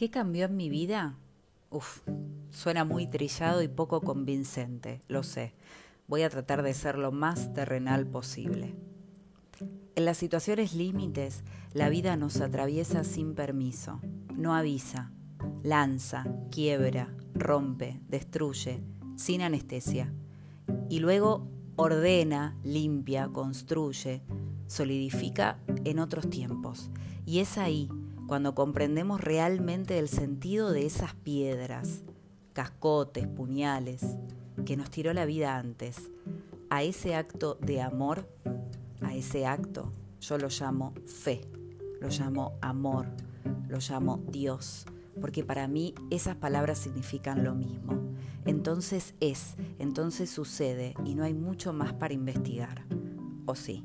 ¿Qué cambió en mi vida? Uf, suena muy trillado y poco convincente, lo sé. Voy a tratar de ser lo más terrenal posible. En las situaciones límites, la vida nos atraviesa sin permiso, no avisa, lanza, quiebra, rompe, destruye, sin anestesia. Y luego ordena, limpia, construye, solidifica en otros tiempos. Y es ahí cuando comprendemos realmente el sentido de esas piedras, cascotes, puñales, que nos tiró la vida antes, a ese acto de amor, a ese acto yo lo llamo fe, lo llamo amor, lo llamo Dios, porque para mí esas palabras significan lo mismo. Entonces es, entonces sucede y no hay mucho más para investigar. ¿O sí?